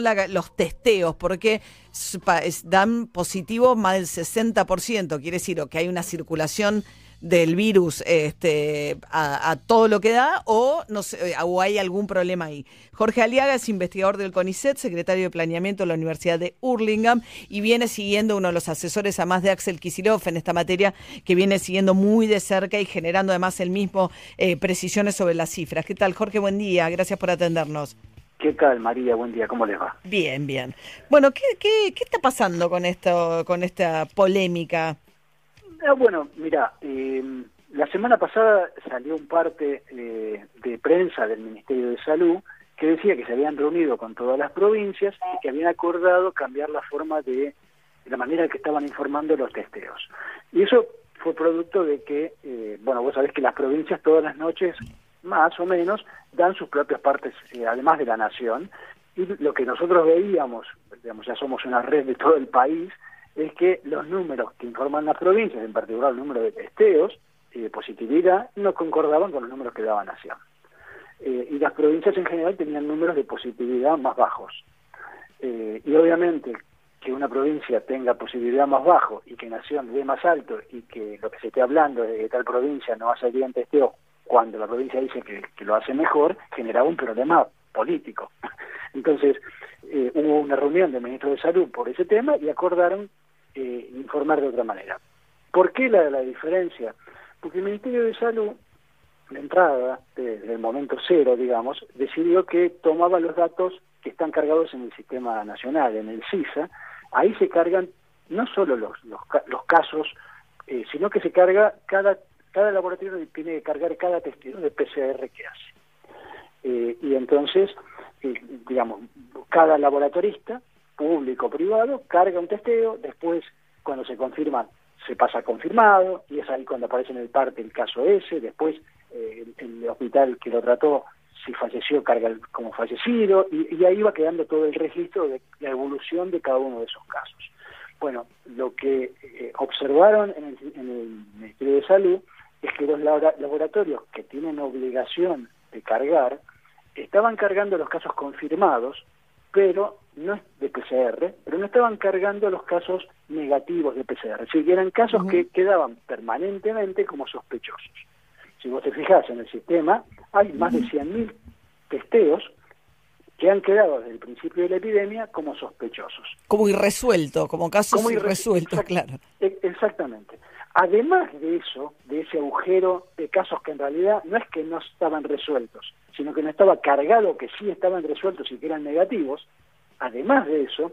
los testeos, porque dan positivo más del 60%, quiere decir que hay una circulación del virus este, a, todo lo que da o, no sé, o hay algún problema ahí. Jorge Aliaga es investigador del CONICET, secretario de Planeamiento de la Universidad de Hurlingham y viene siguiendo uno de los asesores a más de Axel Kisilov en esta materia que viene siguiendo muy de cerca y generando además el mismo eh, precisiones sobre las cifras. ¿Qué tal, Jorge? Buen día. Gracias por atendernos. ¿Qué tal, María? Buen día, ¿cómo les va? Bien, bien. Bueno, ¿qué, qué, qué está pasando con esto, con esta polémica? Ah, bueno, mira, em, la semana pasada salió un parte eh, de prensa del Ministerio de Salud que decía que se habían reunido con todas las provincias y que habían acordado cambiar la forma de, la manera que estaban informando los testeos. Y eso fue producto de que, eh, bueno, vos sabés que las provincias todas las noches más o menos, dan sus propias partes, eh, además de la nación. Y lo que nosotros veíamos, digamos, ya somos una red de todo el país, es que los números que informan las provincias, en particular el número de testeos y de positividad, no concordaban con los números que daba Nación. Eh, y las provincias en general tenían números de positividad más bajos. Eh, y obviamente que una provincia tenga positividad más bajo y que Nación dé más alto y que lo que se esté hablando de que tal provincia no hace bien testeo cuando la provincia dice que, lo hace mejor, generaba un problema político. Entonces, eh, hubo una reunión del ministro de Salud por ese tema y acordaron eh, informar de otra manera. ¿Por qué la, la diferencia? Porque el Ministerio de Salud, de entrada, desde el momento cero, digamos, decidió que tomaba los datos que están cargados en el sistema nacional, en el CISA, ahí se cargan no solo los, los, los casos, eh, sino que se carga cada cada laboratorio tiene que cargar cada testigo de PCR que hace. Eh, y entonces, eh, digamos, cada laboratorista, público o privado, carga un testeo, después cuando se confirma se pasa confirmado, y es ahí cuando aparece en el parte el caso ese, después eh, el, hospital que lo trató, si falleció, carga como fallecido, y, ahí va quedando todo el registro de la evolución de cada uno de esos casos. Bueno, lo que observaron en el, en el Ministerio de Salud es que los laboratorios que tienen obligación de cargar estaban cargando los casos confirmados, pero no de PCR, pero no estaban cargando los casos negativos de PCR, es decir, eran casos que quedaban permanentemente como sospechosos. Si vos te fijas en el sistema, hay más de 100.000 testeos que han quedado desde el principio de la epidemia como sospechosos. Como irresuelto, como casos irresueltos, claro. E-, exactamente. Además de eso, de ese agujero de casos que en realidad no es que no estaban resueltos, sino que no estaba cargado que sí estaban resueltos y que eran negativos, además de eso,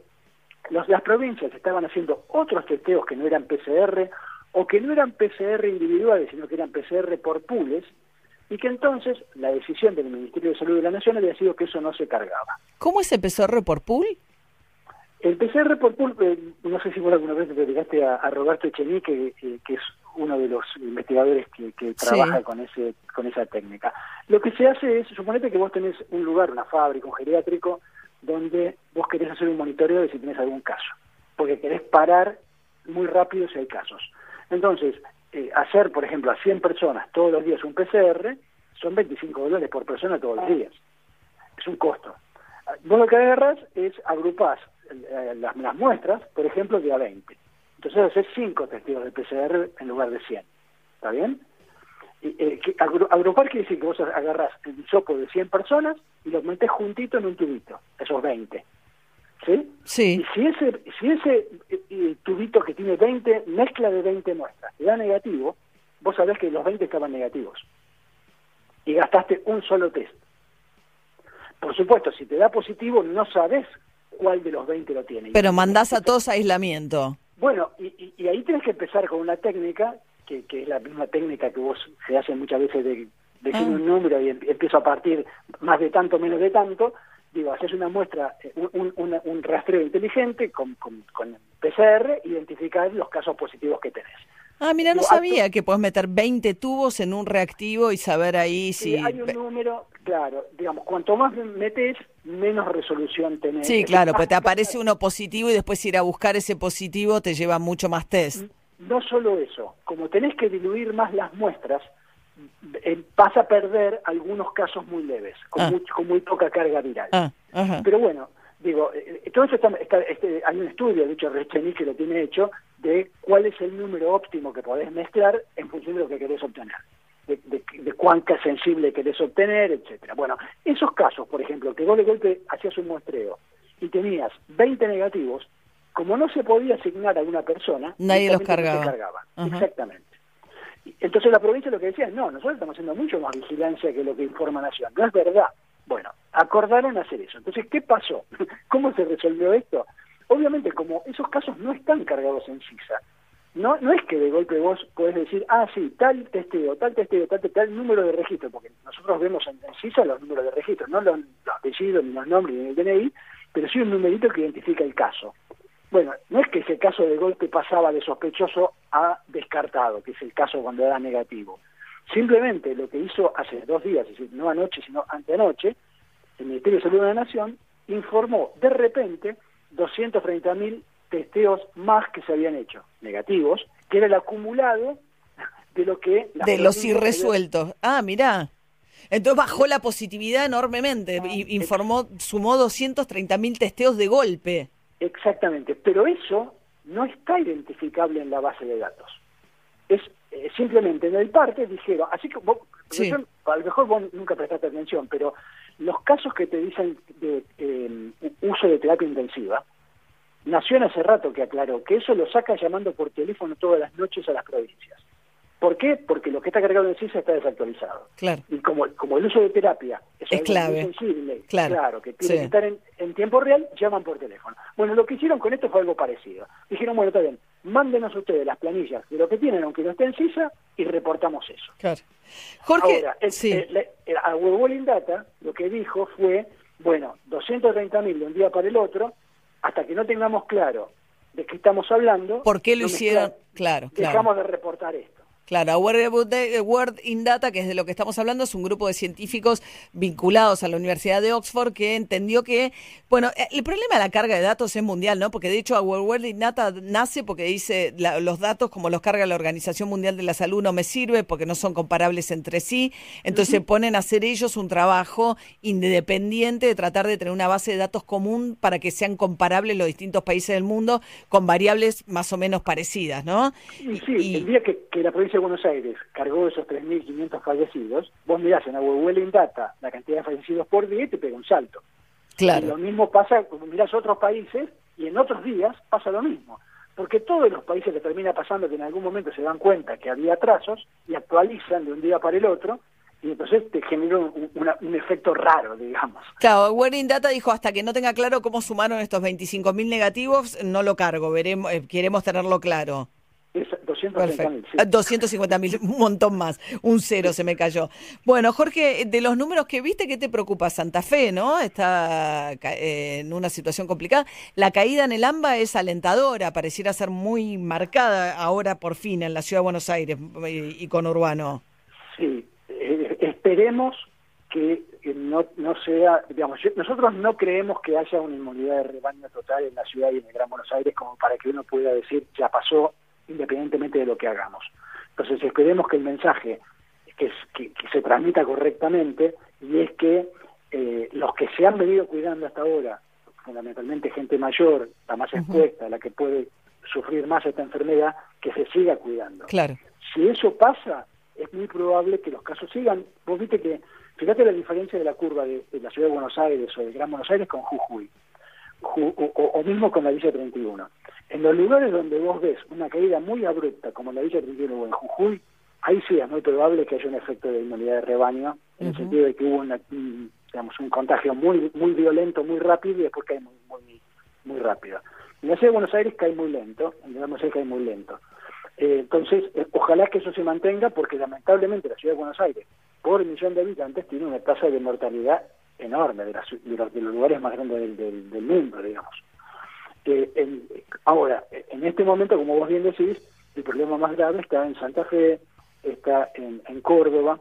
las provincias estaban haciendo otros testeos que no eran PCR o que no eran PCR individuales, sino que eran PCR por pools, y que entonces la decisión del Ministerio de Salud de la Nación había sido que eso no se cargaba. ¿Cómo es el PCR por pool? El PCR por pulpe, no sé si vos alguna vez te dedicaste a, Roberto Echenique, que, es uno de los investigadores que, trabaja con ese con esa técnica. Lo que se hace es, suponete que vos tenés un lugar, una fábrica, un geriátrico, donde vos querés hacer un monitoreo de si tenés algún caso, porque querés parar muy rápido si hay casos. Entonces, eh, hacer, por ejemplo, a 100 personas todos los días un PCR, son 25 dólares por persona todos los días. Es un costo. Vos lo que agarras es agrupás eh, las, muestras, por ejemplo, de a 20. Entonces haces 5 testigos de PCR en lugar de 100. ¿Está bien? Y, eh, agrupar quiere decir que vos agarrás el sopo de 100 personas y los metés juntito en un tubito, esos 20. ¿Sí? Sí. Y si ese, si ese eh, tubito que tiene 20, mezcla de 20 muestras, te da negativo, vos sabés que los 20 estaban negativos. Y gastaste un solo test. Por supuesto, si te da positivo, no sabes cuál de los 20 lo tiene. Pero mandás a todos a aislamiento. Bueno, y, y, ahí tienes que empezar con una técnica, que, que, es la misma técnica que vos se hace muchas veces de decir ah. un número y em, empiezo a partir más de tanto, menos de tanto, digo, haces una muestra, eh, un, un, rastreo inteligente con, con, con, PCR, identificar los casos positivos que tenés. Ah, mira, no sabía que puedes meter 20 tubos en un reactivo y saber ahí si... hay un número, claro, digamos, cuanto más metes, menos resolución tenés. Sí, claro, pues te aparece uno positivo y después ir a buscar ese positivo te lleva mucho más test. No solo eso, como tenés que diluir más las muestras, eh, vas a perder algunos casos muy leves, con, ah. muy, con muy poca carga viral. Ah, Pero bueno, digo, eh, todo eso está, este, hay un estudio, de hecho Recheny que lo tiene hecho, de cuál es el número óptimo que podés mezclar en función de lo que querés obtener, de, de, cuánta sensible querés obtener, etcétera. Bueno, esos casos, por ejemplo, que vos de golpe hacías un muestreo y tenías 20 negativos, como no se podía asignar a una persona, nadie los cargaba. Exactamente. Entonces la provincia lo que decía es, no, nosotros estamos haciendo mucho más vigilancia que lo que informa Nación. No es verdad. Bueno, acordaron hacer eso. Entonces, ¿qué pasó? ¿Cómo se resolvió esto? Obviamente, como esos casos no están cargados en CISA, no, no es que de golpe vos podés decir, ah, sí, tal testeo, tal testeo, tal, tal número de registro, porque nosotros vemos en, CISA los números de registro, no los, apellidos, ni los nombres, ni el DNI, pero sí un numerito que identifica el caso. Bueno, no es que ese caso de golpe pasaba de sospechoso a descartado, que es el caso cuando era negativo. Simplemente lo que hizo hace dos días, es decir, no anoche, sino anteanoche, el Ministerio de Salud de la Nación informó de repente 230.000 testeos más que se habían hecho, negativos, que era el acumulado de lo que... De los irresueltos. Ah, mirá. Entonces bajó la positividad enormemente, y informó, sumó 230.000 testeos de golpe. Exactamente, pero eso no está identificable en la base de datos. Es eh, simplemente en el parte dijeron, así que vos, a lo mejor vos nunca prestaste atención, pero los casos que te dicen de eh, uso de terapia intensiva, Nación hace rato que aclaró que eso lo saca llamando por teléfono todas las noches a las provincias. ¿Por qué? Porque lo que está cargado en CISA está desactualizado. Claro. Y como, como el uso de terapia es, clave. sensible, claro, que tiene que estar en, tiempo real, llaman por teléfono. Bueno, lo que hicieron con esto fue algo parecido. Dijeron, bueno, está bien, mándenos ustedes las planillas de lo que tienen, aunque no esté en CISA, y reportamos eso. Claro. Jorge, Ahora, el, a Web Data lo que dijo fue, bueno, 230.000 de un día para el otro, hasta que no tengamos claro de qué estamos hablando. ¿Por qué lo hicieron? Claro, claro. Dejamos de reportar esto. Claro, Word in Data, que es de lo que estamos hablando, es un grupo de científicos vinculados a la Universidad de Oxford que entendió que, bueno, eh, el problema de la carga de datos es mundial, ¿no? Porque de hecho Word in Data nace porque dice los datos como los carga la Organización Mundial de la Salud no me sirve porque no son comparables entre sí, entonces se ponen a hacer ellos un trabajo independiente de tratar de tener una base de datos común para que sean comparables los distintos países del mundo con variables más o menos parecidas, ¿no? Sí, el día que, que la provincia de Buenos Aires cargó esos 3.500 fallecidos, vos mirás en Abuelo Data la cantidad de fallecidos por día y te pega un salto. Claro. Y lo mismo pasa, cuando mirás otros países y en otros días pasa lo mismo. Porque todos los países que termina pasando que en algún momento se dan cuenta que había atrasos y actualizan de un día para el otro y entonces te genera un, efecto raro, digamos. Claro, Wearing Data dijo, hasta que no tenga claro cómo sumaron estos 25.000 negativos, no lo cargo, veremos, eh, queremos tenerlo claro. 250 mil. un montón más. Un cero se me cayó. Bueno, Jorge, de los números que viste, ¿qué te preocupa? Santa Fe, ¿no? Está eh, en una situación complicada. La caída en el AMBA es alentadora, pareciera ser muy marcada ahora por fin en la ciudad de Buenos Aires y, con Urbano. Sí, eh, esperemos que no, no sea, digamos, nosotros no creemos que haya una inmunidad de rebaño total en la ciudad y en el Gran Buenos Aires como para que uno pueda decir ya pasó independientemente de lo que hagamos. Entonces esperemos que el mensaje que, que, se transmita correctamente y es que eh, los que se han venido cuidando hasta ahora, fundamentalmente gente mayor, la más expuesta, la que puede sufrir más esta enfermedad, que se siga cuidando. Claro. Si eso pasa, es muy probable que los casos sigan. Vos viste que, fíjate la diferencia de la curva de, la ciudad de Buenos Aires o de Gran Buenos Aires con Jujuy, o, mismo con la Villa 31. En los lugares donde vos ves una caída muy abrupta, como en la Villa 31 o en Jujuy, ahí sí es muy probable que haya un efecto de inmunidad de rebaño, en el sentido de que hubo una, un, digamos, un contagio muy muy violento, muy rápido y después cae muy, muy, muy rápido. En la ciudad de Buenos Aires cae muy lento, en Buenos Aires cae muy lento. Eh, entonces, eh, ojalá que eso se mantenga, porque lamentablemente la ciudad de Buenos Aires, por millón de habitantes, tiene una tasa de mortalidad enorme, de, de, los, lugares más grandes del, del mundo, digamos. Eh, ahora, en este momento, como vos bien decís, el problema más grave está en Santa Fe, está en, Córdoba,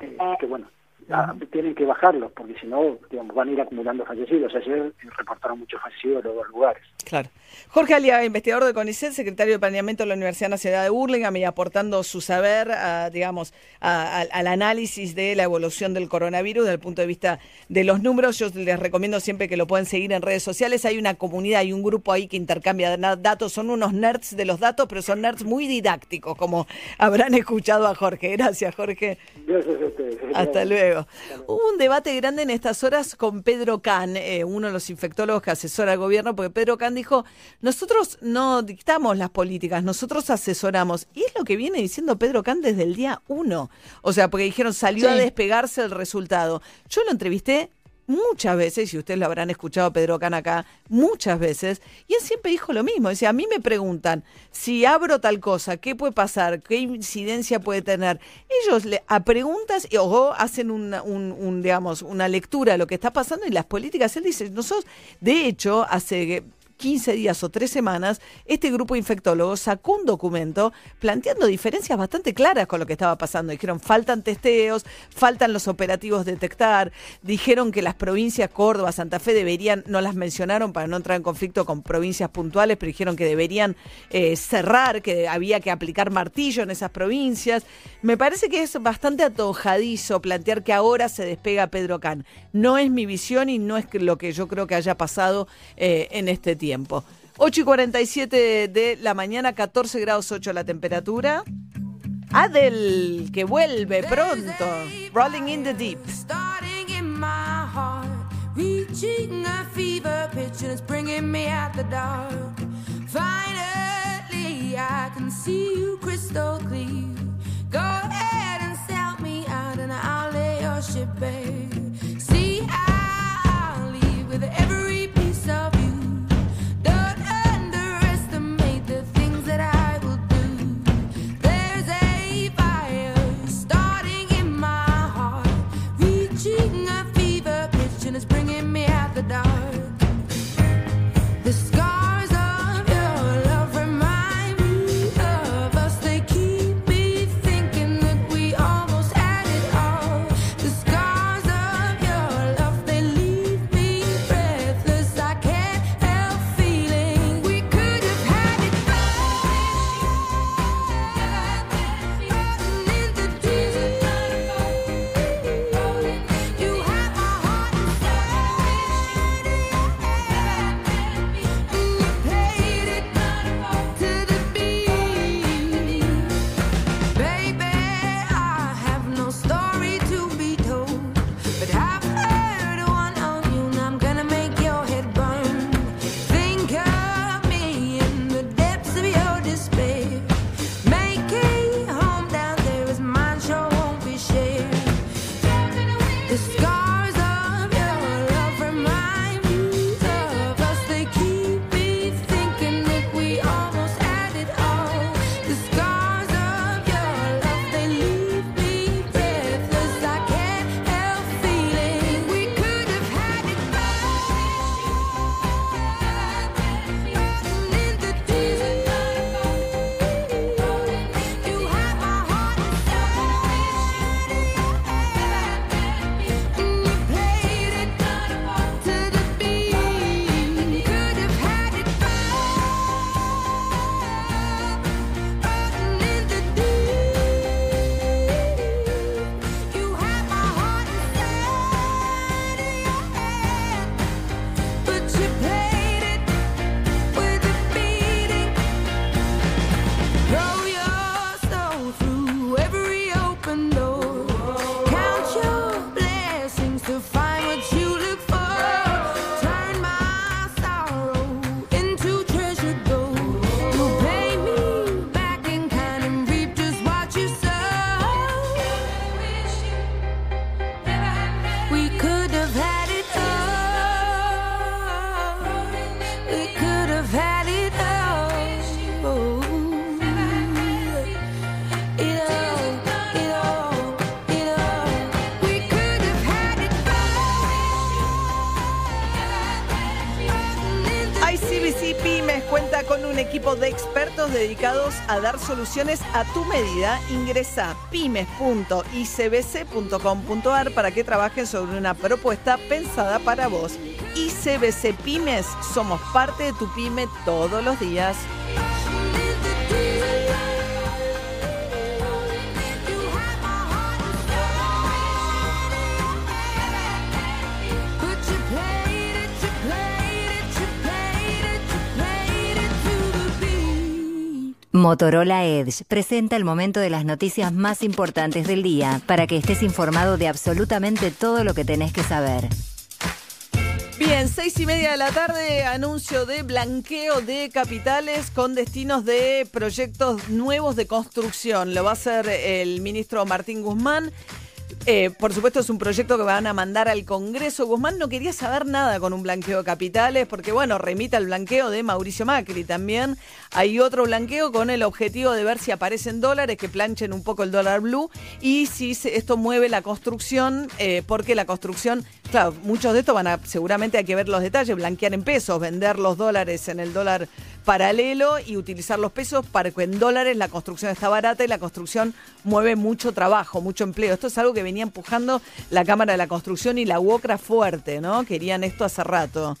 eh, que bueno, ah, tienen que bajarlos, porque si no, digamos, van a ir acumulando fallecidos. Ayer reportaron muchos fallecidos en los dos lugares. Claro. Jorge Aliaga, investigador de CONICET, secretario de Planeamiento de la Universidad Nacional de Burlingame y aportando su saber, digamos, al análisis de la evolución del coronavirus desde el punto de vista de los números. Yo les recomiendo siempre que lo pueden seguir en redes sociales. Hay una comunidad, hay un grupo ahí que intercambia datos. Son unos nerds de los datos, pero son nerds muy didácticos, como habrán escuchado a Jorge. Gracias, Jorge. Gracias a ustedes. Hasta luego. Hubo un debate grande en estas horas con Pedro Can, eh, uno de los infectólogos que asesora al gobierno, porque Pedro Can dijo nosotros no dictamos las políticas, nosotros asesoramos. Y es lo que viene diciendo Pedro Can desde el día uno. O sea, porque dijeron, salió a despegarse el resultado. Yo lo entrevisté muchas veces, y ustedes lo habrán escuchado Pedro Can acá, muchas veces, y él siempre dijo lo mismo. Dice, a mí me preguntan, si abro tal cosa, ¿qué puede pasar? ¿Qué incidencia puede tener? Ellos le, a preguntas o hacen una, un, digamos, una lectura de lo que está pasando y las políticas. Él dice, nosotros, de hecho, hace 15 días o tres semanas, este grupo de infectólogos sacó un documento planteando diferencias bastante claras con lo que estaba pasando. Dijeron, faltan testeos, faltan los operativos detectar, dijeron que las provincias Córdoba, Santa Fe deberían, no las mencionaron para no entrar en conflicto con provincias puntuales, pero dijeron que deberían eh, cerrar, que había que aplicar martillo en esas provincias. Me parece que es bastante atojadizo plantear que ahora se despega Pedro Can. No es mi visión y no es lo que yo creo que haya pasado eh, en este tiempo tiempo. 8 y 47 de la mañana, 14 grados 8 la temperatura. Adel, que vuelve pronto. Rolling in the Deep. Reaching a fever pitch and it's bringing me out the dark. Finally, I can see you crystal clear. Go ahead and sell me out and I'll lay your ship bare. See, I'll leave with every dar soluciones a tu medida. Ingresa pymes.icbc.com.ar para que trabajen sobre una propuesta pensada para vos. ICBC Pymes, somos parte de tu pyme todos los días. Motorola Edge presenta el momento de las noticias más importantes del día para que estés informado de absolutamente todo lo que tenés que saber. Bien, seis y media de la tarde, anuncio de blanqueo de capitales con destinos de proyectos nuevos de construcción. Lo va a hacer el ministro Martín Guzmán. Eh, por supuesto, es un proyecto que van a mandar al Congreso. Guzmán no quería saber nada con un blanqueo de capitales, porque, bueno, remita el blanqueo de Mauricio Macri también. Hay otro blanqueo con el objetivo de ver si aparecen dólares que planchen un poco el dólar blue y si esto mueve la construcción, eh, porque la construcción, claro, muchos de estos van a, seguramente hay que ver los detalles, blanquear en pesos, vender los dólares en el dólar paralelo y utilizar los pesos para que en dólares la construcción está barata y la construcción mueve mucho trabajo, mucho empleo. Esto es algo que venía empujando la Cámara de la Construcción y la UOCRA fuerte, ¿no? Querían esto hace rato.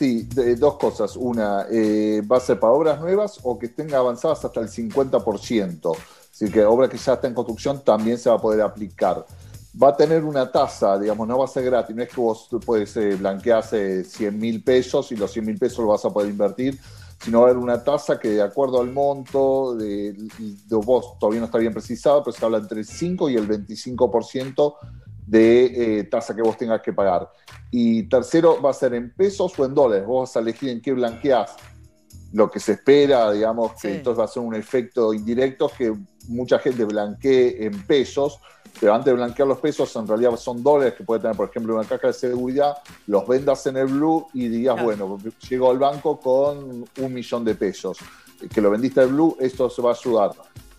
Sí, dos cosas. Una, eh, va a ser para obras nuevas o que estén avanzadas hasta el 50%. Así que obra que ya está en construcción también se va a poder aplicar. Va a tener una tasa, digamos, no va a ser gratis. No es que vos puedes eh, blanquearse 100 mil pesos y los 100 mil pesos lo vas a poder invertir sino va a haber una tasa que de acuerdo al monto de, de vos todavía no está bien precisado, pero se habla entre el 5 y el 25% de eh, tasa que vos tengas que pagar. Y tercero, va a ser en pesos o en dólares. Vos vas a elegir en qué blanqueás lo que se espera, digamos, que entonces va a ser un efecto indirecto que mucha gente blanquee en pesos pero antes de blanquear los pesos, en realidad son dólares que puede tener, por ejemplo, una caja de seguridad, los vendas en el blue y digas, bueno, llego al banco con un millón de pesos, que lo vendiste en blue, esto se va a ayudar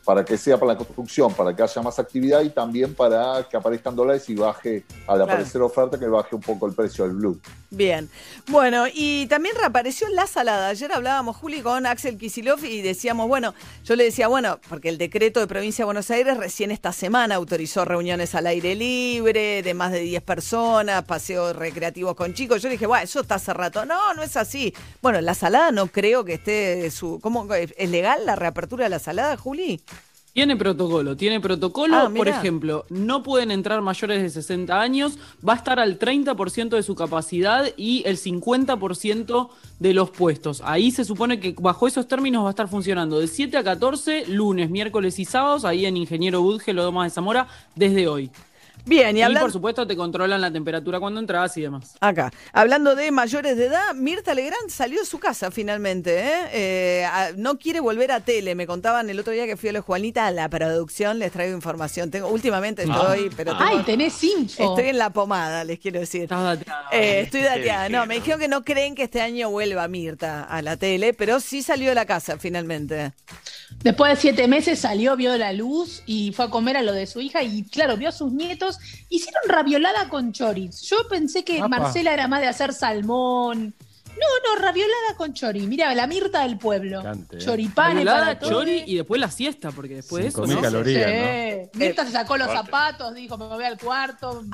para que sea para la construcción, para que haya más actividad y también para que aparezcan dólares y baje, al aparecer oferta, que baje un poco el precio del blue. Bien. Bueno, y también reapareció la salada. Ayer hablábamos, Juli, con Axel Kisilov y decíamos, bueno, yo le decía, bueno, porque el decreto de provincia de Buenos Aires recién esta semana autorizó reuniones al aire libre de más de 10 personas, paseos recreativos con chicos. Yo le dije, bueno, eso está hace rato. No, no es así. Bueno, la salada no creo que esté su. ¿Cómo es legal la reapertura de la salada, Juli? Tiene protocolo, tiene protocolo. Ah, por ejemplo, no pueden entrar mayores de 60 años, va a estar al 30% de su capacidad y el 50% de los puestos. Ahí se supone que bajo esos términos va a estar funcionando de 7 a 14, lunes, miércoles y sábados, ahí en Ingeniero Budge, Lodomas de Zamora, desde hoy. Bien, y, por supuesto te controlan la temperatura cuando entras y demás. Acá, hablando de mayores de edad, Mirta Legrand salió de su casa finalmente. ¿eh? Eh, no quiere volver a tele. Me contaban el otro día que fui a la Juanita a la producción, les traigo información. Tengo, últimamente ah. estoy, pero Ay, tenés info. Estoy en la pomada, les quiero decir. Eh, estoy dateada. No, me dijeron que no creen que este año vuelva Mirta a la tele, pero sí salió de la casa finalmente. Después de siete meses salió, vio la luz y fue a comer a lo de su hija y claro, vio a sus nietos. Hicieron raviolada con choris. Yo pensé que Marcela era más de hacer salmón. No, no, raviolada con chori. Mira, la Mirta del pueblo. Choripán para chori y después la siesta, porque después eso. ¿no? calorías, Mirta se sacó los zapatos, dijo, me voy al cuarto.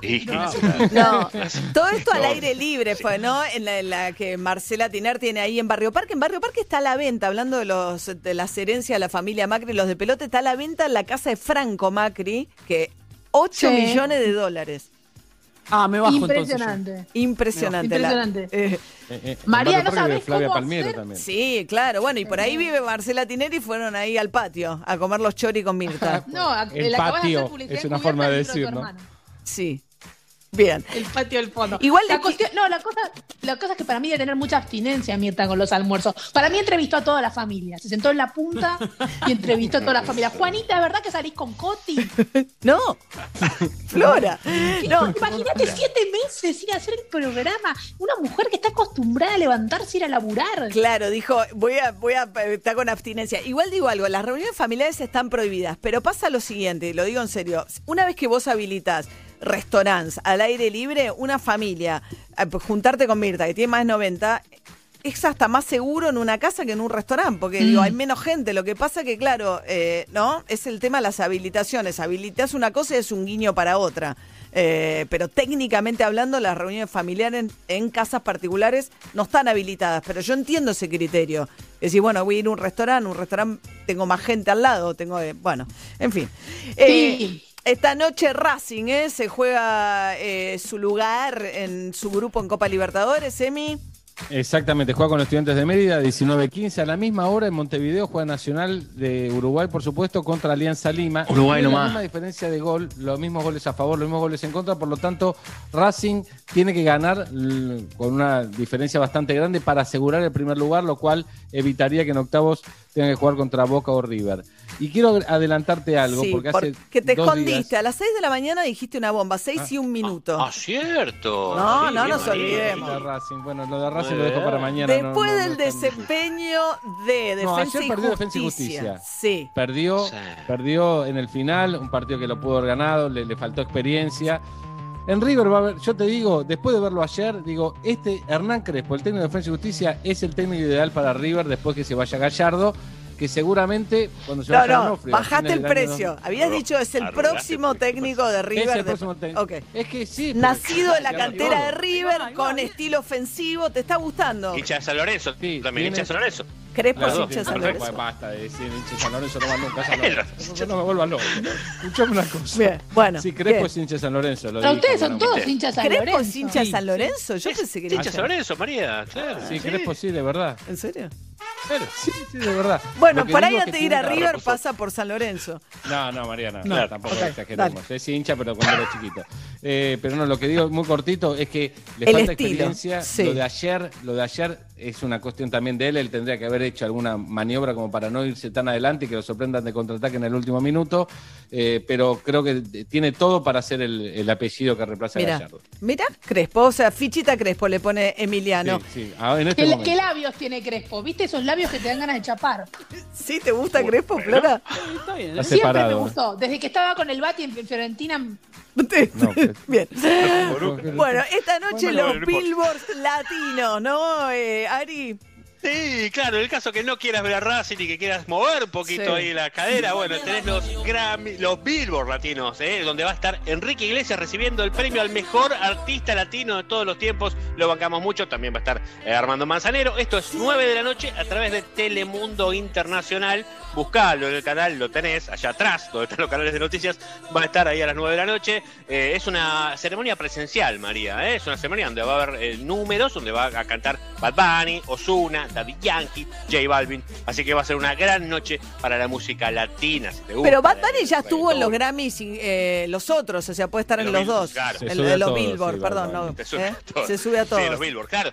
No, todo esto al aire libre fue, ¿no? En la, que Marcela Tiner tiene ahí en Barrio Parque. En Barrio Parque está a la venta, hablando de los de las herencias de la familia Macri, los de pelote, está a la venta en la casa de Franco Macri, que 8 millones de dólares. Ah, me bajo Impresionante. Impresionante. Impresionante. Eh, eh, eh, María, ¿no sabes Flavia Palmiero también. Sí, claro. Bueno, y por ahí vive Marcela Tineri y fueron ahí al patio a comer los chori con Mirta. no, el patio es una forma de decir, ¿no? Sí. Bien. El patio del fondo. Igual la cuestión, no, la cosa, la cosa es que para mí debe tener mucha abstinencia Mirta con los almuerzos. Para mí entrevistó a toda la familia. Se sentó en la punta y entrevistó a toda la familia. Juanita, ¿es verdad que salís con Coti? no. Flora. No. Imagínate siete meses sin hacer el programa. Una mujer que está acostumbrada a levantarse y ir a laburar. Claro, dijo, voy a, voy a estar con abstinencia. Igual digo algo, las reuniones familiares están prohibidas, pero pasa lo siguiente, lo digo en serio. Una vez que vos habilitas restaurantes al aire libre, una familia, eh, pues, juntarte con Mirta, que tiene más de 90, es hasta más seguro en una casa que en un restaurante, porque digo, hay mm. menos gente. Lo que pasa que, claro, eh, ¿no? Es el tema de las habilitaciones. Habilitas una cosa y es un guiño para otra. Eh, pero técnicamente hablando, las reuniones familiares en, casas particulares no están habilitadas. Pero yo entiendo ese criterio. Es decir, bueno, voy a ir a un restaurante, un restaurante tengo más gente al lado, tengo, eh, bueno, en fin. Esta noche Racing se juega su lugar en su grupo en Copa Libertadores, Emi. Exactamente, juega con los estudiantes de Mérida, 19-15. A la misma hora en Montevideo juega Nacional de Uruguay, por supuesto, contra Alianza Lima. Uruguay nomás. La misma diferencia de gol, los mismos goles a favor, los mismos goles en contra. Por lo tanto, Racing tiene que ganar con una diferencia bastante grande para asegurar el primer lugar, lo cual evitaría que en octavos tenga que jugar contra Boca o River. Y quiero adelantarte algo, porque hace. Que te escondiste. A las 6 de la mañana dijiste una bomba, 6 ah. y un minuto. Ah, cierto. No, no nos olvidemos. Bueno, lo de Racing lo dejo para mañana. Después del desempeño de Defensa, y, perdió justicia. Defensa y Justicia. Sí. Perdió, perdió en el final, un partido que lo pudo haber ganado, le, le faltó experiencia. En River va a haber, yo te digo, después de verlo ayer, digo, este Hernán Crespo, el técnico de Defensa y Justicia, es el técnico ideal para River después que se vaya Gallardo que seguramente cuando se no, no, bajaste el precio. Habías dicho es el próximo técnico de River. Es el próximo técnico. Es que sí. Nacido en la cantera de River, con estilo ofensivo, ¿te está gustando? Hincha de San Lorenzo, sí, también hincha de San Lorenzo. Crespo es hincha San Lorenzo. Basta de decir hincha San Lorenzo, no va nunca a San Lorenzo. No me vuelvan loco. Escuchame una cosa. Bien, bueno. Sí, Crespo es hincha San Lorenzo. Lo ustedes son todos hinchas San Lorenzo. ¿Crespo es hincha San Lorenzo? Yo pensé que era hincha San Lorenzo, María. Sí, Crespo sí, de verdad. ¿En serio? Pero, sí, sí, de verdad. Bueno, por ahí antes de ir a River pasa por San Lorenzo. No, no, Mariana, no, tampoco exageremos. Es hincha, pero cuando era chiquito. Eh, pero no, lo que digo muy cortito es que le falta experiencia. Lo de ayer, lo de ayer es una cuestión también de él. Él tendría que haber hecho alguna maniobra como para no irse tan adelante y que lo sorprendan de contraataque en el último minuto. Eh, pero creo que tiene todo para ser el, apellido que reemplaza a Gallardo. Mira, Crespo, o sea, fichita Crespo le pone Emiliano. Sí, ah, este ¿Qué, labios tiene Crespo? ¿Viste esos labios que te dan ganas de chapar? ¿Sí te gusta Crespo, Flora? Está bien, ¿eh? Siempre me gustó. Desde que estaba con el Bati en Fiorentina Bien. bueno, esta noche los billboards latinos, ¿no, eh, Ari? Sí, claro, en el caso que no quieras ver a Racing y que quieras mover un poquito ahí la cadera, bueno, tenés los Grammy, los Billboard latinos, ¿eh? donde va a estar Enrique Iglesias recibiendo el premio al mejor artista latino de todos los tiempos. Lo bancamos mucho, también va a estar eh, Armando Manzanero. Esto es 9 de la noche a través de Telemundo Internacional. Buscalo en el canal, lo tenés allá atrás, donde están los canales de noticias. Va a estar ahí a las 9 de la noche. Eh, es una ceremonia presencial, María. ¿eh? Es una ceremonia donde va a haber números, donde va a cantar Bad Bunny, Osuna, Daddy Yankee, J Balvin. Así que va a ser una gran noche para la música latina. Pero Bad Bunny ya estuvo en los Grammys y eh, los otros, o sea, puede estar en los, dos. Claro. El, de los Billboard, perdón. No, ¿eh? Se sube a todos. Sí, los Billboard, claro.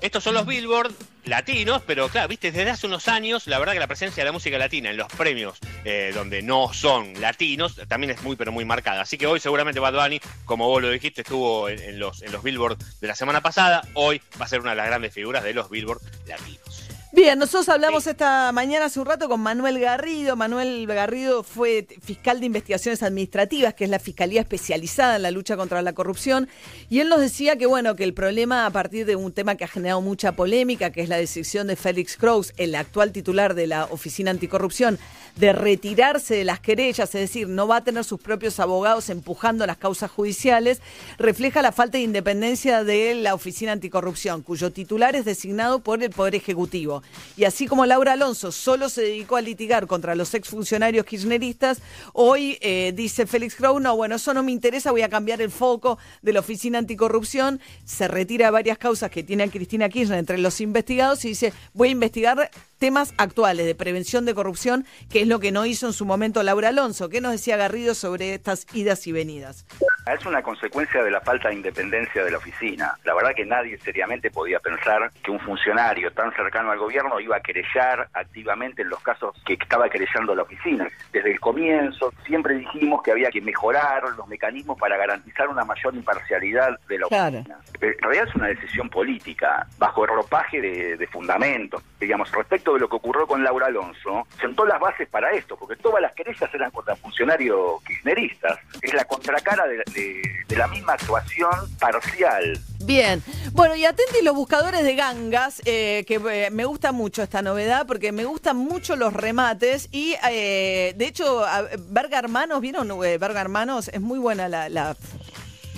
Estos son los Billboard latinos, pero claro, viste, desde hace unos años, la verdad que la presencia de la música latina en los premios eh, donde no son latinos también es muy, pero muy marcada. Así que hoy seguramente Bad Bunny, como vos lo dijiste, estuvo en, los, en los Billboard de la semana pasada. Hoy va a ser una de las grandes figuras de los Billboard latinos. Bien, nosotros hablamos esta mañana hace un rato con Manuel Garrido. Manuel Garrido fue fiscal de investigaciones administrativas, que es la fiscalía especializada en la lucha contra la corrupción, y él nos decía que bueno, que el problema a partir de un tema que ha generado mucha polémica, que es la decisión de Félix Kraus, el actual titular de la Oficina Anticorrupción, de retirarse de las querellas, es decir, no va a tener sus propios abogados empujando las causas judiciales, refleja la falta de independencia de la Oficina Anticorrupción, cuyo titular es designado por el Poder Ejecutivo. Y así como Laura Alonso solo se dedicó a litigar contra los exfuncionarios kirchneristas, hoy eh, dice Félix Crow, no, bueno, eso no me interesa, voy a cambiar el foco de la Oficina Anticorrupción, se retira varias causas que tiene a Cristina Kirchner entre los investigados y dice, voy a investigar temas actuales de prevención de corrupción, que es lo que no hizo en su momento Laura Alonso. ¿Qué nos decía Garrido sobre estas idas y venidas? Es una consecuencia de la falta de independencia de la oficina. La verdad que nadie seriamente podía pensar que un funcionario tan cercano al gobierno iba a querellar activamente en los casos que estaba querellando la oficina. Desde el comienzo siempre dijimos que había que mejorar los mecanismos para garantizar una mayor imparcialidad de la oficina. En realidad es una decisión política, bajo el ropaje de, de fundamentos. Digamos, respecto de lo que ocurrió con Laura Alonso, sentó las bases para esto, porque todas las querellas eran contra funcionarios kirchneristas. Es la contracara de, la misma actuación parcial. Bien, bueno, y atenti los buscadores de gangas, eh, que eh, me gusta mucho esta novedad, porque me gustan mucho los remates, y eh, de hecho, Verga Hermanos, ¿vieron? Verga Hermanos, es muy buena la, la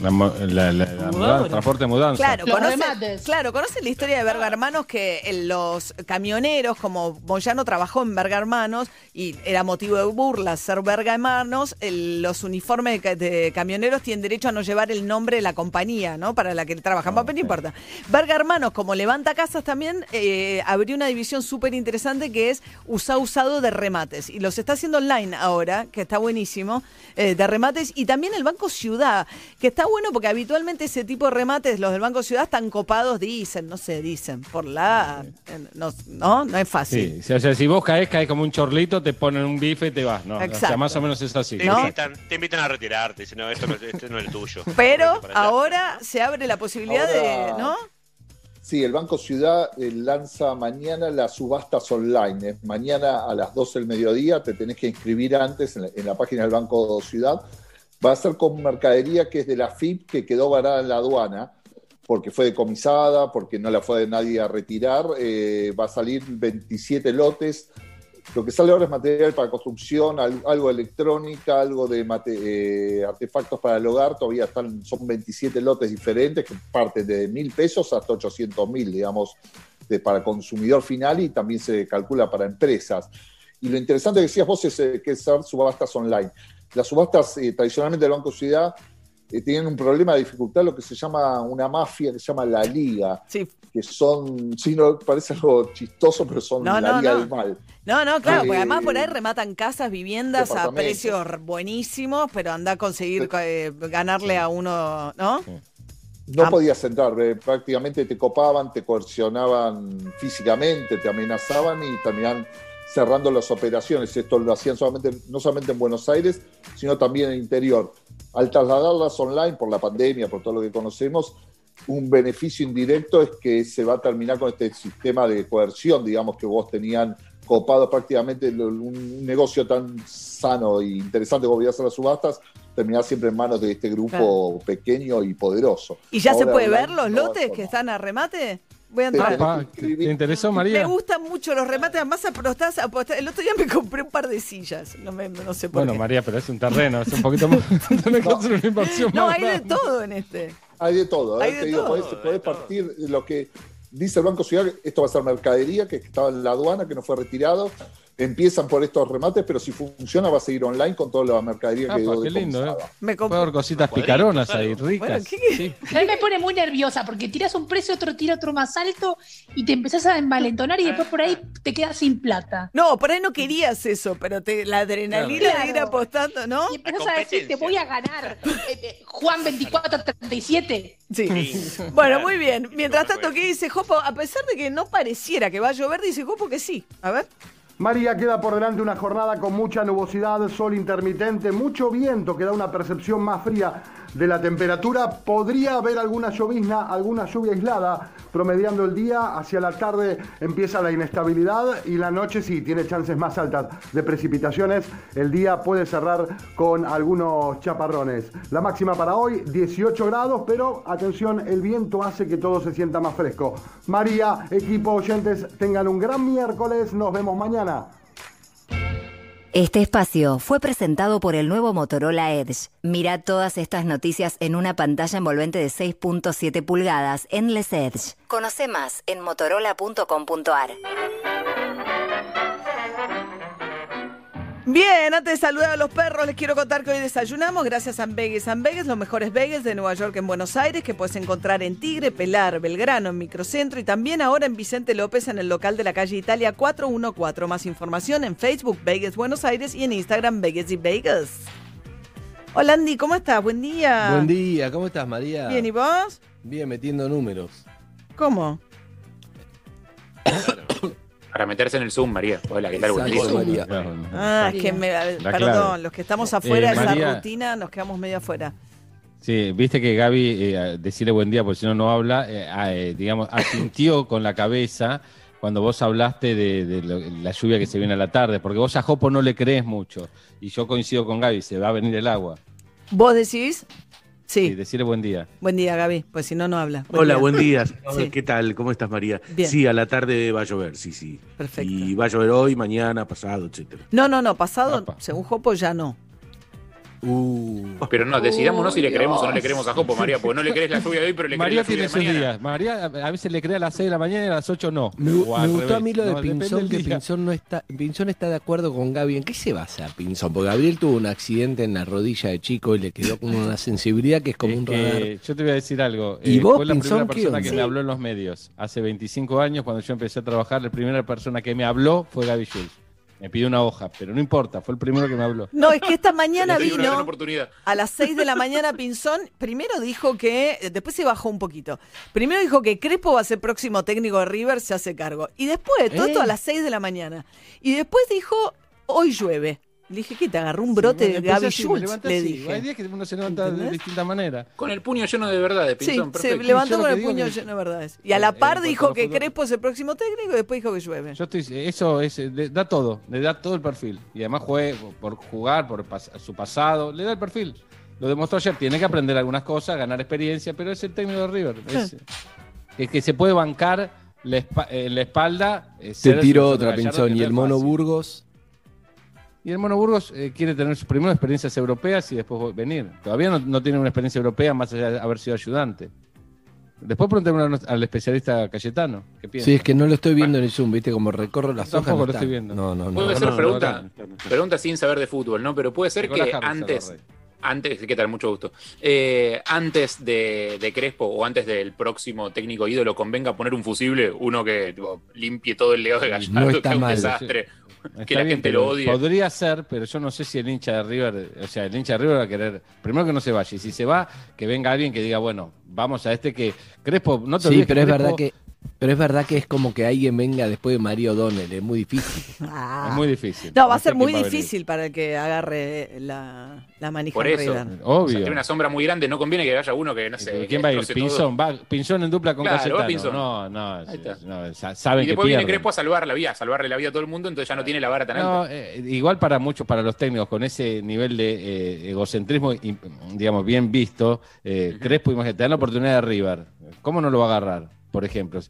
la, la, transporte de mudanza. Claro, conocen, claro, conocen la historia de Verga Hermanos que los camioneros, como Moyano trabajó en Verga Hermanos y era motivo de burla ser Verga Hermanos, los uniformes de, camioneros tienen derecho a no llevar el nombre de la compañía, ¿no? Para la que trabajan, pero no importa. Verga Hermanos, como levanta casas también, eh, abrió una división súper interesante que es usa usado de remates. Y los está haciendo online ahora, que está buenísimo, eh, de remates. Y también el Banco Ciudad, que está bueno porque habitualmente ese tipo de remates, los del Banco Ciudad, están copados, dicen, no sé, dicen, por la... No, no, no es fácil. Sí, o sea, si vos caes, caes como un chorlito, te ponen un bife y te vas, ¿no? Exacto. O sea, más o menos es así. Te, invitan, te invitan, a retirarte, si no, esto no, esto no es el tuyo. Pero ahora se abre la posibilidad de, ¿no? Sí, el Banco Ciudad eh, lanza mañana las subastas online. Mañana a las 12 del mediodía te tenés que inscribir antes en la página del Banco Ciudad va a ser con mercadería que es de la FIP que quedó varada en la aduana, porque fue decomisada, porque no la fue de nadie a retirar. Eh, va a salir 27 lotes. Lo que sale ahora es material para construcción, algo de electrónica, algo de eh, artefactos para el hogar. Todavía están, son 27 lotes diferentes que parten de mil pesos hasta 800 mil, digamos, de, para consumidor final y también se calcula para empresas. Y lo interesante que decías vos es eh, que es subastas online. Las subastas eh, tradicionalmente del Banco Ciudad eh, tienen un problema de dificultad, lo que se llama una mafia que se llama la Liga. Que son, sí, no parece algo chistoso, pero son la Liga del Mal. No, no, claro, porque además por ahí rematan casas, viviendas a precios buenísimos, pero anda a conseguir ganarle a uno, ¿no? No ah. podías entrar, prácticamente te copaban, te coercionaban físicamente, te amenazaban y terminaban cerrando las operaciones. Esto lo hacían solamente, no solamente en Buenos Aires, sino también en el interior. Al trasladarlas online por la pandemia, por todo lo que conocemos, un beneficio indirecto es que se va a terminar con este sistema de coerción, digamos, que vos tenían copado prácticamente un negocio tan sano e interesante como a hacer las subastas, terminar siempre en manos de este grupo pequeño y poderoso. ¿Y ya se puede ver los lotes que están a remate? Voy a entrar. ¿Te, interesó, María? Me gustan mucho los remates. Además, apostás, El otro día me compré un par de sillas. No, me, no sé por bueno, María, pero es un terreno. Es un poquito más. no, una inversión no hay de todo en este. Hay de todo. ¿eh? Hay de todo. podés, partir de lo que dice el Banco Ciudad. Esto va a ser mercadería que estaba en la aduana, que no fue retirado empiezan por estos remates, pero si funciona va a seguir online con toda la mercadería que qué lindo, ¿eh? Me compro cositas picaronas ahí, ricas. A mí me pone muy nerviosa porque tiras un precio, otro tira otro más alto y te empezás a envalentonar y después por ahí te quedas sin plata. No, por ahí no querías eso, pero te, la adrenalina de ir apostando, ¿no? Y empezás a decir, te voy a ganar. Eh, eh, Juan 2437. Sí. bueno, muy bien. Mientras tanto, ¿qué dice Jopo? A pesar de que no pareciera que va a llover, dice Jopo que sí. A ver. María queda por delante una jornada con mucha nubosidad, sol intermitente, mucho viento que da una percepción más fría de la temperatura. Podría haber alguna llovizna, alguna lluvia aislada, promediando el día. Hacia la tarde empieza la inestabilidad y la noche sí tiene chances más altas de precipitaciones. El día puede cerrar con algunos chaparrones. La máxima para hoy, 18 grados, pero atención, el viento hace que todo se sienta más fresco. María, equipo oyentes, tengan un gran miércoles. Nos vemos mañana. Este espacio fue presentado por el nuevo Motorola Edge. Mira todas estas noticias en una pantalla envolvente de 6.7 pulgadas en Les Edge. Conoce más en motorola.com.ar. Bien, antes de saludar a los perros, les quiero contar que hoy desayunamos gracias a Ambegues. Ambegues, los mejores Vegas de Nueva York en Buenos Aires, que puedes encontrar en Tigre, Pelar, Belgrano, en Microcentro y también ahora en Vicente López en el local de la calle Italia 414. Más información en Facebook Vegas Buenos Aires y en Instagram Vegas y Vegas. Hola Andy, ¿cómo estás? Buen día. Buen día, ¿cómo estás María? Bien, ¿y vos? Bien, metiendo números. ¿Cómo? Para meterse en el Zoom, María. Hola, ¿qué tal? María. Ah, es que me, perdón, los que estamos afuera de esa rutina nos quedamos medio afuera. Sí, viste que Gaby, eh, decirle buen día porque si no, no habla, eh, eh, digamos, asintió con la cabeza cuando vos hablaste de, la lluvia que se viene a la tarde, porque vos a Jopo no le crees mucho. Y yo coincido con Gaby, se va a venir el agua. ¿Vos decís? Sí. decirle buen día. Buen día, Gaby, pues si no, no habla. Hola, buen día. ¿Qué tal? ¿Cómo estás, María? Sí, a la tarde va a llover, sí, sí. Perfecto. Y va a llover hoy, mañana, pasado, etcétera. No, no, no, pasado, según Jopo, ya no. Uh. Pero no, decidámonos si le creemos o no le creemos a Jopo, María, porque no le crees la lluvia de hoy, pero le María crees la lluvia tiene sus días. María a veces le cree a las 6 de la mañana y a las 8 no. Me, gustó a mí lo de Pinzón, que Pinzón, no está, Pinzón está de acuerdo con Gaby. ¿En qué se basa Pinzón? Porque Gabriel tuvo un accidente en la rodilla de chico y le quedó con una sensibilidad que es como un radar. Yo te voy a decir algo. ¿Y eh, vos, fue la primera persona que me habló en los medios. Hace 25 años, cuando yo empecé a trabajar, la primera persona que me habló fue Gaby Jules. Me pidió una hoja, pero no importa, fue el primero que me habló. No, es que esta mañana vino a las 6 de la mañana Pinzón, primero dijo que, después se bajó un poquito, primero dijo que Crespo va a ser próximo técnico de River, se hace cargo. Y después, todo esto a las 6 de la mañana. Y después dijo, hoy llueve. Le dije que te agarró un brote de Gaby Schultz. Le dije. Hay días que uno se levanta de distinta manera. Con el puño lleno de verdades, Pinzón. Sí, se levantó con el puño lleno de verdades. Y a la par dijo que Crespo es el próximo técnico y después dijo que llueve. Yo estoy, eso es, da todo, le da todo el perfil. Y además juega por jugar, por su pasado, le da el perfil. Lo demostró ayer, tiene que aprender algunas cosas, ganar experiencia, pero es el técnico de River. Es, que se puede bancar la, en la espalda. Eh, Te tiro otra, Pinzón. ¿Y el Mono Burgos? Y el Mono Burgos eh, quiere tener sus primeras experiencias europeas y después venir. Todavía no, tiene una experiencia europea más allá de haber sido ayudante. Después preguntémosle al especialista Cayetano. ¿qué piensa? Sí, es que no lo estoy viendo en el Zoom, ¿viste? Como recorro las hojas. Tampoco lo estoy viendo. No, no, no. Puede ser pregunta, pregunta sin saber de fútbol, ¿no? Pero puede ser que antes, antes, ¿qué tal? Mucho gusto. Eh, antes de, Crespo o antes del próximo técnico ídolo convenga poner un fusible, uno que limpie todo el legado de Gallardo, no está que es un mal. desastre que la gente lo odie. Podría ser, pero yo no sé si el hincha de River, o sea, el hincha de River va a querer, primero que no se vaya, y si se va, que venga alguien que diga, bueno, vamos a este que Crespo, no te Sí, pero es verdad que pero es verdad que es como que alguien venga después de Mario O'Donnell, es muy difícil. Ah. Es muy difícil. No, va a ser muy difícil para el que agarre la, la manija Por eso, obvio. tiene una sombra muy grande, no conviene que haya uno que, no sé... ¿Quién va a ir? Pinzón, va, Pinzón en dupla con claro, No, no, no, saben y después viene Crespo a salvar la vida, a salvarle la vida a todo el mundo, entonces ya no tiene la vara tan alta. Eh, igual para muchos, para los técnicos, con ese nivel de eh, egocentrismo, digamos, bien visto, eh, Crespo, imagínate, te dan la oportunidad de River. ¿Cómo no lo va a agarrar? Por ejemplo.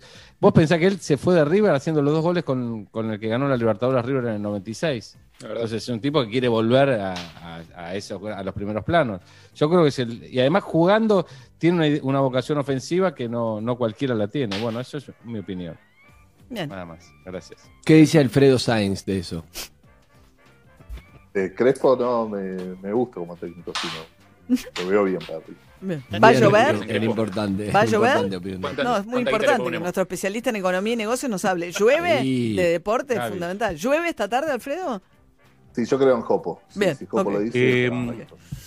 Vos pensás que él se fue de River haciendo los dos goles con, el que ganó la Libertadores River en el 96. Entonces es un tipo que quiere volver a, a, a los primeros planos. Yo creo que es el, y además jugando tiene una, vocación ofensiva que no, no cualquiera la tiene. Bueno, eso es mi opinión. Bien. Nada más. Gracias. ¿Qué dice Alfredo Sainz de eso? Eh, Crespo no me, me gusta como técnico, sino lo veo bien para ¿Va a llover? Es importante. ¿Va a llover? No, es muy importante que nuestro especialista en economía y negocios nos hable. ¿Llueve? De deporte es fundamental. ¿Llueve esta tarde, Alfredo? Sí, yo creo en Jopo. Bien. Eh,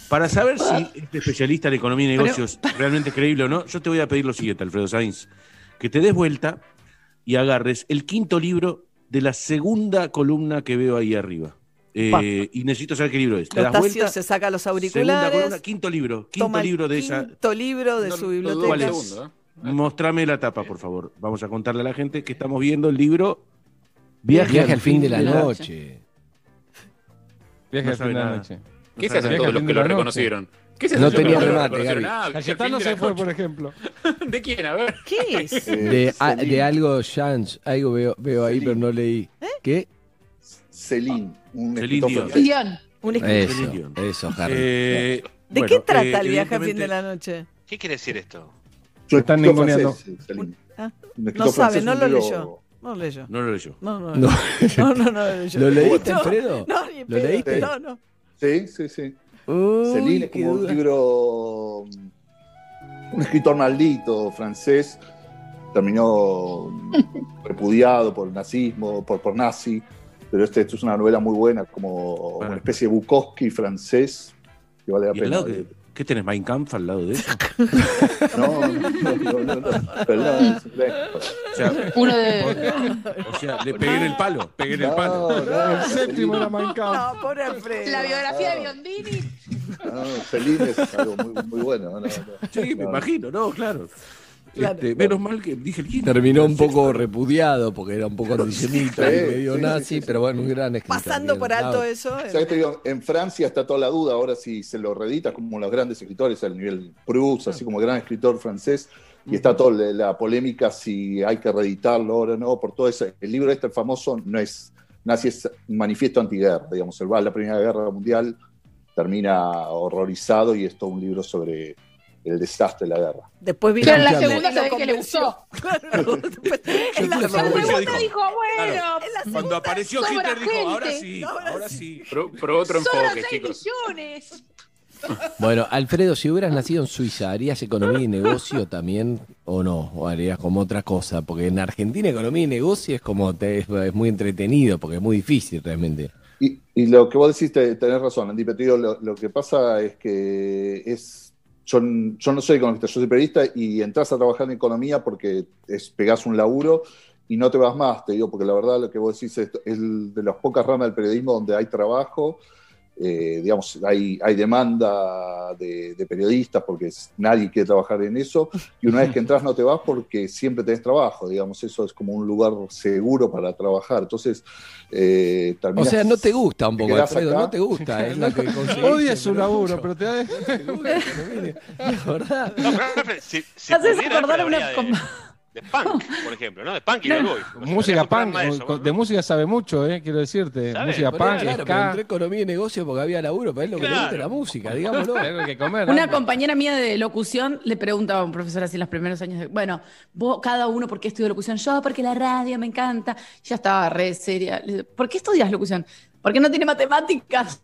para saber si este especialista en economía y negocios es realmente creíble o no, yo te voy a pedir lo siguiente, Alfredo Sainz. Que te des vuelta y agarres el quinto libro de la segunda columna que veo ahí arriba. Eh, y necesito saber qué libro es. ¿Te das se saca los auriculares. quinto libro. Quinto libro de esa. Quinto libro de su biblioteca. ¿Cuál es? ¿eh? Mostrame la tapa, por favor. Vamos a contarle a la gente que estamos viendo el libro Viaje, al fin de la noche. Viaje al fin de la noche. ¿Qué se hace todos los que lo reconocieron? ¿Qué se no tenía remate, Cayetano se fue, por ejemplo. ¿De quién? A ver. ¿Qué es? De, de algo, Chance. Algo veo, veo ahí, pero no leí. ¿Eh? ¿Qué? Celine, un escritor Un escritor. Eso, eso, Harry. Eh, ¿De qué trata eh, el viaje a fin de la noche? ¿Qué quiere decir esto? Yo están ninguneando. ¿Ah? No sabe, no lo leyó. No lo leyó. No lo leyó. No, no, no. no, no, no lo leyó. ¿Lo leíste, Alfredo? No, ni ¿Lo leíste? No, no. Sí, sí, sí. Celine es como un libro. Un escritor maldito francés. Terminó repudiado por el nazismo, por, por nazi pero este, esto es una novela muy buena, como una especie de Bukowski francés, que vale la pena. ¿Qué tenés, Mein Kampf al lado de eso? no, no, no, no, perdón. O sea, Uno de... o sea, le pegué en el palo, pegué en el palo. el séptimo era Mein Kampf. No, pobre Alfredo. La biografía de Biondini. No, Celine es algo muy, muy bueno. sí, me imagino, no, claro. Este, menos mal que dije el quinto. Terminó un poco repudiado porque era un poco antisemita y medio nazi, pero bueno, un gran escritor. Pasando por alto eso. en Francia está toda la duda ahora si se lo redita como los grandes escritores al nivel Proust, así como gran escritor francés. Y está toda la polémica si hay que reeditarlo ahora o no, por todo eso. El libro este famoso no es nazi, es un manifiesto antiguerra, digamos, el va a la Primera Guerra Mundial, termina horrorizado y es todo un libro sobre el desastre de la guerra. Después vino Pero en la segunda se ve que le gustó. en la segunda dijo, bueno, cuando apareció Hitler dijo, ahora sí, ahora sí. Pero, otro enfoque, chicos. Millones. Bueno, Alfredo, si hubieras nacido en Suiza, ¿harías economía y negocio también o no? ¿O harías como otra cosa? Porque en Argentina economía y negocio es como te, es muy entretenido, porque es muy difícil realmente. Y, y lo que vos decís, tenés razón, Andy Petido, lo, lo que pasa es que es yo, no soy economista, yo soy periodista y entras a trabajar en economía porque es, pegás un laburo y no te vas más, te digo, porque la verdad lo que vos decís es, es de las pocas ramas del periodismo donde hay trabajo eh, digamos, hay, hay demanda de, periodistas porque nadie quiere trabajar en eso, y una vez que entras no te vas porque siempre tenés trabajo, digamos, eso es como un lugar seguro para trabajar. Entonces, eh, O sea, no te gusta un poco, Alfredo, no te gusta, es lo que Odias su laburo, pero te da... verdad. No, si, si Haces acordar una... De punk, por ejemplo, ¿no? De punk y de boy. Música punk, de música sabe mucho, ¿eh? quiero decirte. Música punk, claro, ska. entré economía y negocio porque había laburo, pero es lo que le gusta la música, digámoslo. que comer, Una compañera mía de locución le preguntaba a un profesor así en los primeros años, de, bueno, vos, cada uno, ¿por qué estudio locución? Yo, porque la radio me encanta. Ya estaba re seria. ¿Por qué estudias locución? Porque no tiene matemáticas.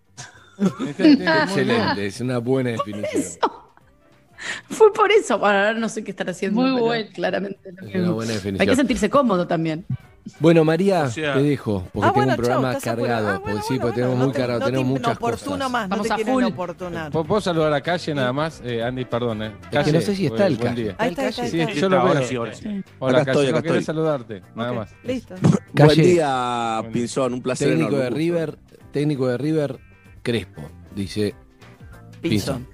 Excelente, es una buena definición. Fue por eso. ahora no sé qué estar haciendo. Muy bueno. Claramente. Hay que sentirse cómodo también. Bueno, María, te dejo, porque ah, tengo un programa cargado. Ah, porque sí, porque tenemos muy cargado, tenemos muchas cosas. más, Vamos no te a full. oportunar. ¿Puedo saludar a Calle nada más? Eh, Andy, perdón. Eh. Calle, no sé si está el Calle. Ahí está, Sí, yo lo veo. Sí, ahora sí. Hola, acá Calle, estoy, no saludarte, nada más. Listo. Buen día, Pinzón, un placer técnico de River, Técnico de River, Crespo, dice Pinzón.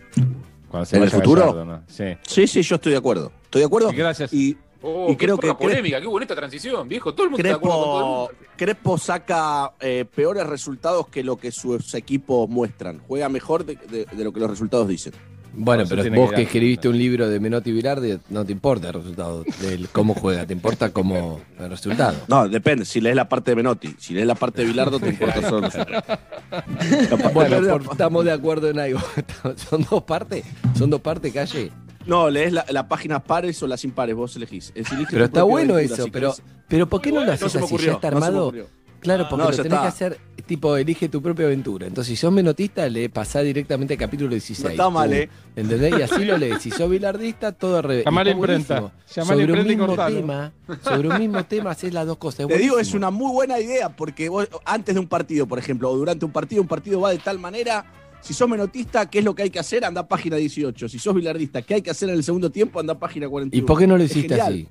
¿En el futuro? sí. sí. yo estoy de acuerdo. Estoy de acuerdo. gracias. Y, oh, creo que. polémica, qué bonita transición, viejo. Todo el mundo está de acuerdo Crespo saca eh, peores resultados que lo que sus equipos muestran. Juega mejor de lo que los resultados dicen. Bueno, pero vos que, escribiste un libro de Menotti Vilardi, no te importa el resultado, de cómo juega, te importa cómo el resultado. No, depende, si lees la parte de Menotti, si lees la parte de Vilardo te importa solo bueno, estamos de acuerdo en algo. ¿Son dos partes? ¿Son dos partes, calle? No, lees la, la página pares o las impares, vos elegís. pero está bueno eso, pero, pero ¿por qué no lo haces así? ¿Ya está armado? Claro, porque lo tenés que hacer, tipo, elige tu propia aventura. Entonces, si sos menotista, le pasás directamente al capítulo 16. No está mal, ¿eh? ¿Entendés? Y así lo lees. Si sos bilardista, todo al revés. Llamar imprenta. sobre un mismo tema, sobre un mismo tema haces las dos cosas. Te digo, es una muy buena idea, porque vos, antes de un partido, por ejemplo, o durante un partido, un partido va de tal manera si sos menotista, ¿qué es lo que hay que hacer? Anda a página 18. Si sos bilardista, ¿qué hay que hacer en el segundo tiempo? Anda a página 41. ¿Y por qué no lo hiciste así?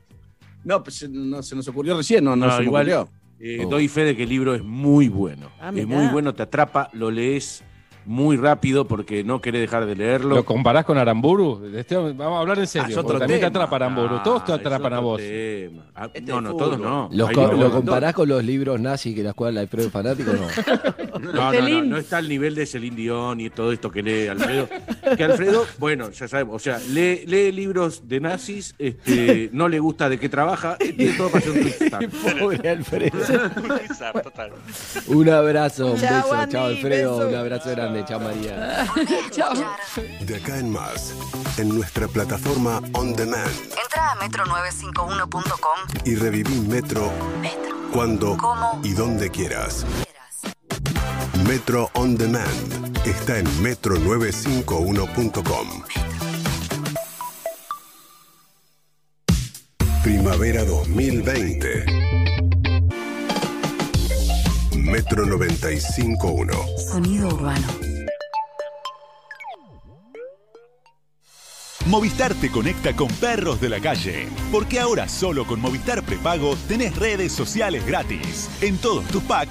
No, pues no, se nos ocurrió recién, no, no, se igual, ocurrió. Eh, doy fe de que el libro es muy bueno. Ah, es muy bueno, te atrapa, lo lees muy rápido porque no querés dejar de leerlo. ¿Lo comparás con Aramburu? Este, vamos a hablar en serio. Ah, también te atrapa Aramburu. Ah, todos te atrapan a vos. Ah, este no, no, todos no. ¿Lo, comparás con los libros nazis que la escuela Alfredo fanático? No. no, no, no, no, está al nivel de Celine Dion y todo esto que lee Alfredo. Que Alfredo, bueno, ya sabemos, o sea, lee, lee libros de nazis, este, no le gusta de qué trabaja, tiene todo para ser un Pobre Alfredo. un abrazo, un beso. Chao, Alfredo. Un abrazo grande. Chao, María. Chao. De acá en más, en nuestra plataforma On Demand. Entra a metro951.com y reviví Metro, Metro. cuando y donde quieras. Metro On Demand está en metro951.com. Primavera 2020. Metro 95.1. Sonido urbano. Movistar te conecta con perros de la calle, porque ahora solo con Movistar Prepago tenés redes sociales gratis en todos tus packs